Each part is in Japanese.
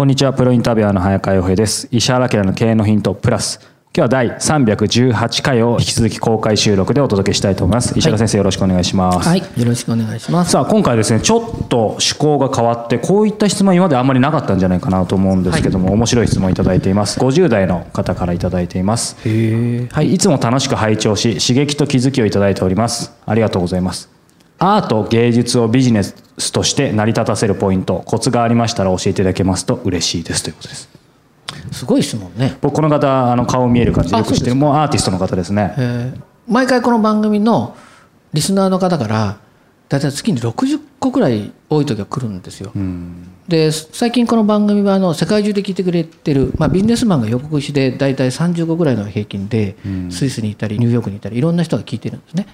こんにちは。プロインタビュアーの早川洋平です。石原明の経営のヒントプラス。今日は第318回を引き続き公開収録でお届けしたいと思います。石原先生、よろしくお願いします。はい、よろしくお願いします。さあ今回ですねちょっと趣向が変わってこういった質問今まであんまりなかったんじゃないかなと思うんですけども、面白い質問いただいています。50代の方からいただいています。はい、いつも楽しく拝聴し刺激と気づきをいただいております。ありがとうございますアート芸術をビジネスとして成り立たせるポイントコツがありましたら教えていただけますと嬉しいですということですすごい質問ね。僕この方あの顔見える感じでよく知ってるもうアーティストの方ですねえー毎回この番組のリスナーの方からだいたい月に60個くらい多い時は来るんですよ。で最近この番組はあの世界中で聞いてくれてる、まあ、ビジネスマンが予告しで大体30個ぐらいの平均でスイスにいたりニューヨークにいたりいろんな人が聞いてるんですね。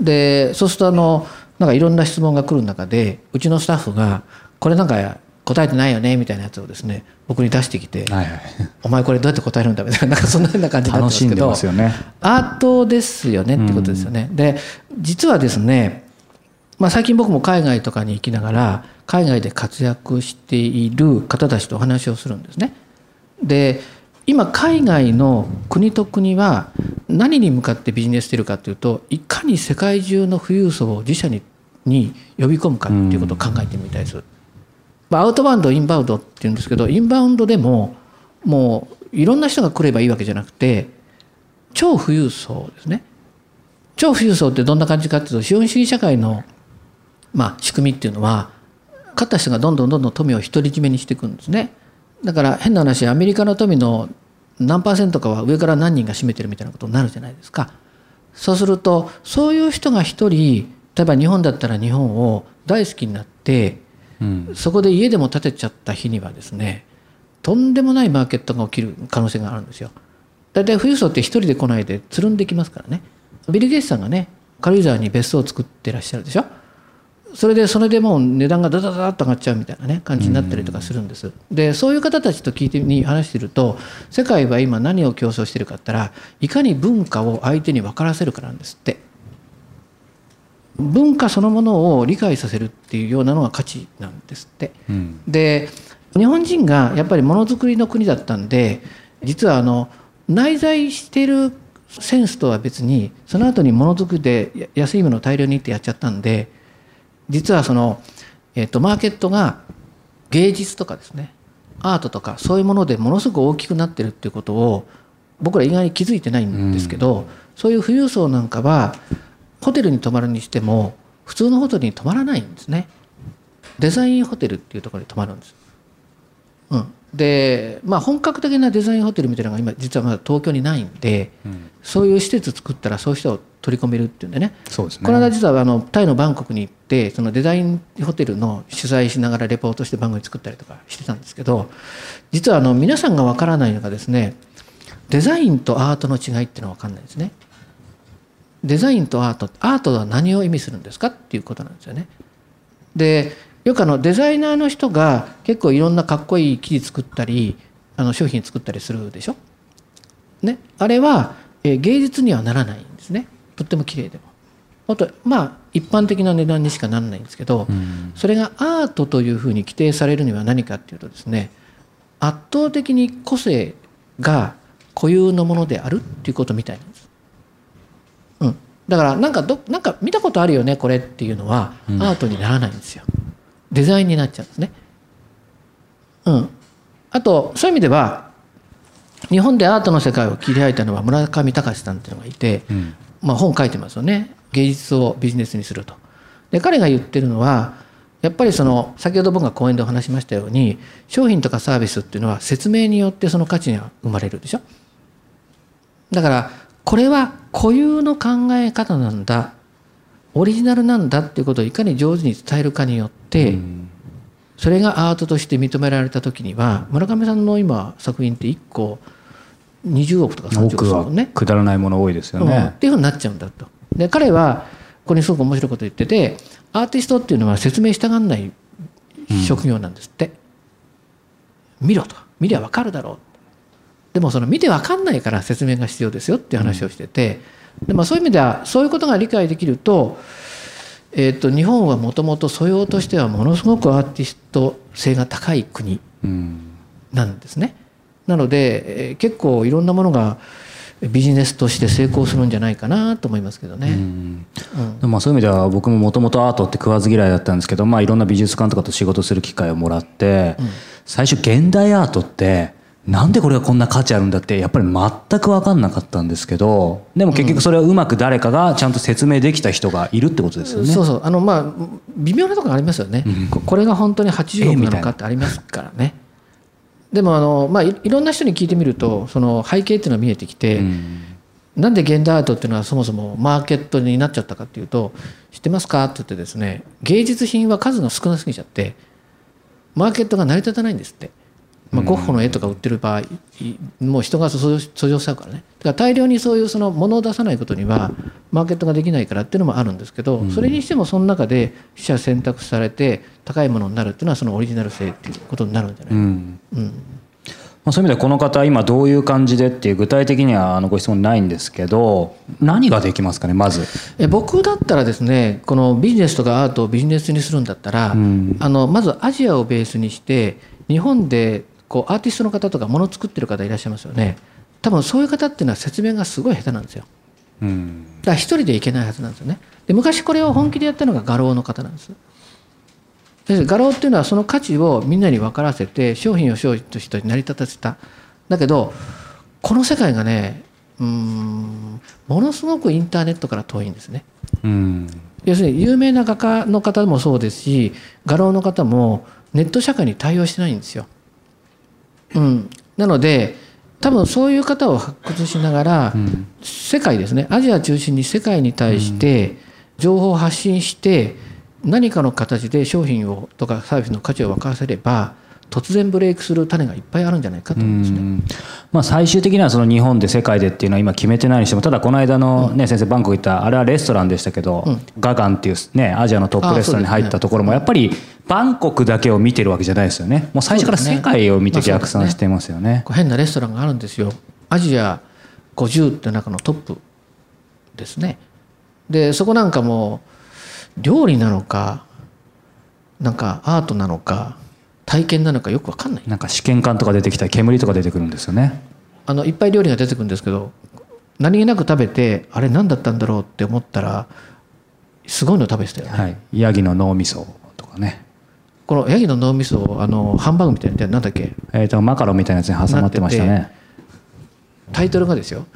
でそうするとあのなんかいろんな質問が来る中でうちのスタッフがこれなんか答えてないよねみたいなやつをですね僕に出してきて、はいはいお前これどうやって答えるんだみたいななんかそんなような感じになってますけど楽しんでますよねアートですよねってことですよね。で実はですね、まあ、最近僕も海外とかに行きながら海外で活躍している方たちとお話をするんですね。で今海外の国と国は何に向かってビジネスしてるかというといかに世界中の富裕層を自社にに呼び込むかっていうことを考えてみたいです。まあ、アウトバウンドインバウンドっていうんですけどインバウンドでももういろんな人が来ればいいわけじゃなくて超富裕層ですね超富裕層ってどんな感じかっていうと資本主義社会の、まあ、仕組みっていうのは勝った人がどんどんどんどん富を独り占めにしていくんですねだから変な話アメリカの富の何パーセントかは上から何人が占めてるみたいなことになるじゃないですかそうするとそういう人が一人例えば日本だったら日本を大好きになってうんそこで家でも建てちゃった日にはですねとんでもないマーケットが起きる可能性があるんですよ。大体富裕層って一人で来ないでつるんできますからね。ビル・ゲイツさんがね軽井沢に別荘を作ってらっしゃるでしょ。それでそれでもう値段がダダダダッと上がっちゃうみたいなね感じになったりとかするんです。でそういう方たちと聞いてに話してると世界は今何を競争してるかって言ったらいかに文化を相手に分からせるかなんですって。文化そのものを理解させるっていうようなのが価値なんですって。うんで日本人がやっぱりものづくりの国だったんで実はあの内在してるセンスとは別にその後にものづくりでや安いものを大量にってやっちゃったんで実はその、えっとマーケットが芸術とかですねアートとかそういうものでものすごく大きくなってるっていうことを僕ら意外に気づいてないんですけど、そういう富裕層なんかはホテルに泊まるにしても普通のホテルに泊まらないんですね。デザインホテルっていうところに泊まるんです。うん、で、まあ、本格的なデザインホテルみたいなのが今実はまだ東京にないんで、そういう施設作ったらそういう人を取り込めるっていうんでねそうですねこの間実はあのタイのバンコクに行ってそのデザインホテルの取材しながらレポートして番組作ったりとかしてたんですけど実はあの皆さんがわからないのがですねデザインとアートの違いっていうのは分かんないですね。デザインとアートアートは何を意味するんですかっていうことなんですよね。でよくあのデザイナーの人が結構いろんなかっこいい生地作ったりあの商品作ったりするでしょ？ね、あれは、えー芸術にはならないんですねとっても綺麗でも。あとまあ一般的な値段にしかならないんですけど、それがアートというふうに規定されるには何かっていうとですね圧倒的に個性が固有のものであるっていうことみたいなんです。うん、だからなんかどなんか見たことあるよねこれっていうのはアートにならないんですよ。デザインになっちゃうんですね。うん、あとそういう意味では日本でアートの世界を切り開いたのは村上隆さんっていうのがいて、うん。まあ、本書いてますよね。芸術をビジネスにすると。で彼が言ってるのはやっぱりその先ほど僕が講演でお話しましたように商品とかサービスっていうのは説明によってその価値が生まれるでしょ。だからこれは固有の考え方なんだオリジナルなんだっていうことをいかに上手に伝えるかによって、それがアートとして認められた時には村上さんの今作品って1個20億とか30億多くはするもんね。くだらないもの多いですようんっね。ていうふうになっちゃうんだと。で彼はここにすごく面白いこと言っててアーティストっていうのは説明したがんない職業なんですって。見ろと見りゃ分かるだろうでもその見て分かんないから説明が必要ですよっていう話をしてて、でまあ、そういう意味ではそういうことが理解できると,、えー、と日本はもともと素養としてはものすごくアーティスト性が高い国うんなんですね。なので、えー結構いろんなものがビジネスとして成功するんじゃないかなと思いますけどね。うんうんでもまあそういう意味では僕ももともとアートって食わず嫌いだったんですけど、まあ、いろんな美術館とかと仕事する機会をもらって、最初現代アートってなんでこれがこんな価値あるんだってやっぱり全く分かんなかったんですけどでも結局それをうまく誰かがちゃんと説明できた人がいるってことですよね。そうそう。あのまあ微妙なところありますよね、ここれが本当に80億な。のかってありますからね。でもあの、まあ、いいろんな人に聞いてみるとその背景っていうのが見えてきて、うん。なんで現代アートっていうのはそもそもマーケットになっちゃったかっていうと知ってますかって言ってですね芸術品は数が少なすぎちゃってマーケットが成り立たないんですって、まあ、ゴッホの絵とか売ってる場合いもう人が訴状しちゃうからね。だから大量にそういうその物を出さないことにはマーケットができないからっていうのもあるんですけどそれにしてもその中で取捨選択されて高いものになるっていうのはそのオリジナル性っていうことになるんじゃない、うん。うん。まあ、そういう意味ではこの方今どういう感じでっていう具体的にはあのご質問ないんですけど何ができますかねまず？え僕だったらですねこのビジネスとかアートをビジネスにするんだったら、うん。あのまずアジアをベースにして日本でこうアーティストの方とかもの作ってる方いらっしゃいますよね。多分そういう方っていうのは説明がすごい下手なんですよ。うん。だから一人でいけないはずなんですよね。で昔これを本気でやったのが画廊の方なんです。で画廊っていうのはその価値をみんなに分からせて商品を商品として成り立たせた。だけどこの世界がねうーんものすごくインターネットから遠いんですね。うん。要するに有名な画家の方もそうですし画廊の方もネット社会に対応してないんですよ。うん、なので多分そういう方を発掘しながら、ん世界ですね。アジア中心に世界に対して情報を発信して何かの形で商品をとかサービスの価値を分からせれば突然ブレイクする種がいっぱいあるんじゃないかと思うんですね。うん。まあ、最終的にはその日本で世界でっていうのは今決めてないにしてもただこの間の、ね先生バンコク行ったあれはレストランでしたけど、ガガンっていう、ね、アジアのトップレストランに入ったところもやっぱりバンコクだけを見てるわけじゃないですよね。もう最初から世界を見て逆算してますよね。こう変なレストランがあるんですよ。アジア50って中のトップですね。でそこなんかも料理なのかなんかアートなのか体験なのかよく分かんない。なんか試験管とか出てきたり煙とか出てくるんですよね。あのいっぱい料理が出てくるんですけど何気なく食べてあれ何だったんだろうって思ったらすごいの食べてたよね、はい、ヤギの脳みそとかね、このヤギの脳みそをあのハンバーグみたいななんだっけ？えー、とマカロンみたいなやつに挟まってましたね。タイトルがですよ。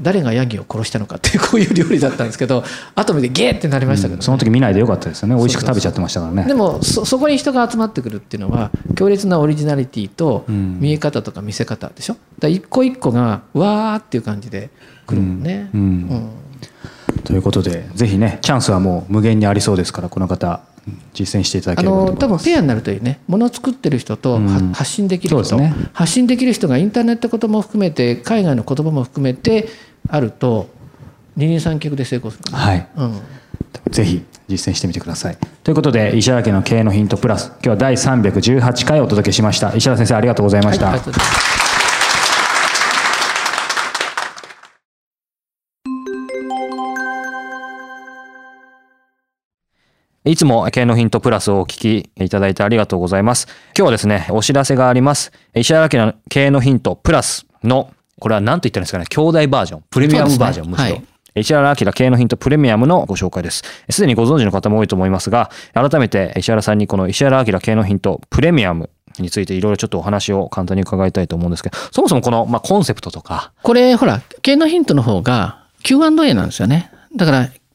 誰がヤギを殺したのかっていうこういう料理だったんですけど後見てゲーってなりましたけど、ね。その時見ないでよかったですよね。美味しく食べちゃってましたからね。でもそそこに人が集まってくるっていうのは強烈なオリジナリティとうん。見え方とか見せ方でしょ？だ一個一個がわーっていう感じで来るもんね、うん。うん。ということでぜひねチャンスはもう無限にありそうですからこの方。うん実践していただあければと思の多います。分ペアになるといいねものを作ってる人とはうん。発信できる人、ね。発信できる人がインターネットことも含めて海外の言葉も含めてあると二人三脚で成功する、はい。うん、ぜひ実践してみてください。ということで石原家の経営のヒントプラス今日は第318回お届けしました。石原先生ありがとうございました、はいいつも経営のヒントプラスをお聞きいただいてありがとうございます。今日はですね、お知らせがあります。石原家の経営のヒントプラスの、これは何と言ったらいいんですかね、兄弟バージョン、プレミアムバージョン、むしろ。はい石原明経営のヒントプレミアムのご紹介です。すでにご存知の方も多いと思いますが、改めて石原さんにこの石原明経営のヒントプレミアム、についていろいろちょっとお話を簡単に伺いたいと思うんですけど、そもそもこの、まあ、コンセプトとか。これ、ほら、経営のヒントの方が Q&A なんですよね。だから、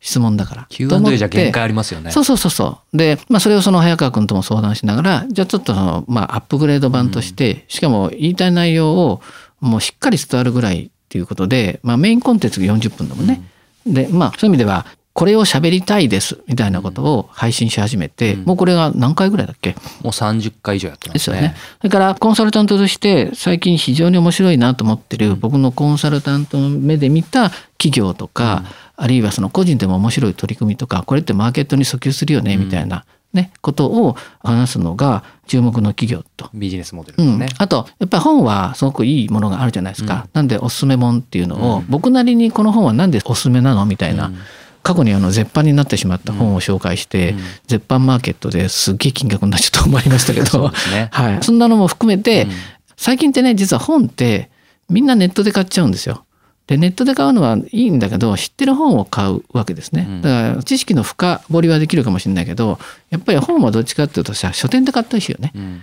質問だから。Q&A てじゃ限界ありますよね。そうそうそうそう。で、まあそれをその早川君とも相談しながら、じゃあちょっとその、まあアップグレード版として、しかも言いたい内容をもうしっかり伝わるぐらいっていうことで、まあメインコンテンツが40分だもんね。で、まあそういう意味では、これを喋りたいですみたいなことを配信し始めて、もうこれが何回ぐらいだっけ？もう30回以上やってまね。ですすよね。それからコンサルタントとして最近非常に面白いなと思ってる僕のコンサルタントの目で見た企業とか、あるいはその個人でも面白い取り組みとかこれってマーケットに訴求するよねみたいな、ね、ことを話すのが注目の企業と。ビジネスモデルうんですね。、あとやっぱり本はすごくいいものがあるじゃないですか。なんでおすすめ本っていうのを、僕なりにこの本はなんでおすすめなの？みたいな。過去にあの絶版になってしまった本を紹介して、絶版マーケットですっげえ金額になっちゃったと思いましたけど、ね。はい、そんなのも含めて、最近ってね実は本ってみんなネットで買っちゃうんですよ。でネットで買うのはいいんだけど知ってる本を買うわけですね。だから知識の深掘りはできるかもしれないけどやっぱり本はどっちかっていうとさ書店で買ったりしよね。うん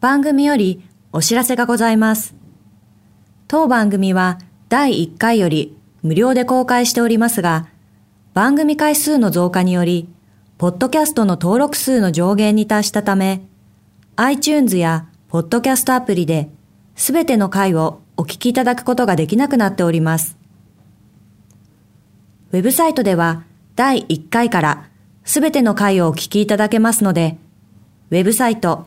番組よりお知らせがございます。当番組は第1回より無料で公開しておりますが、番組回数の増加により、ポッドキャストの登録数の上限に達したため、iTunes やポッドキャストアプリで、すべての回をお聞きいただくことができなくなっております。ウェブサイトでは第1回からすべての回をお聞きいただけますので、ウェブサイト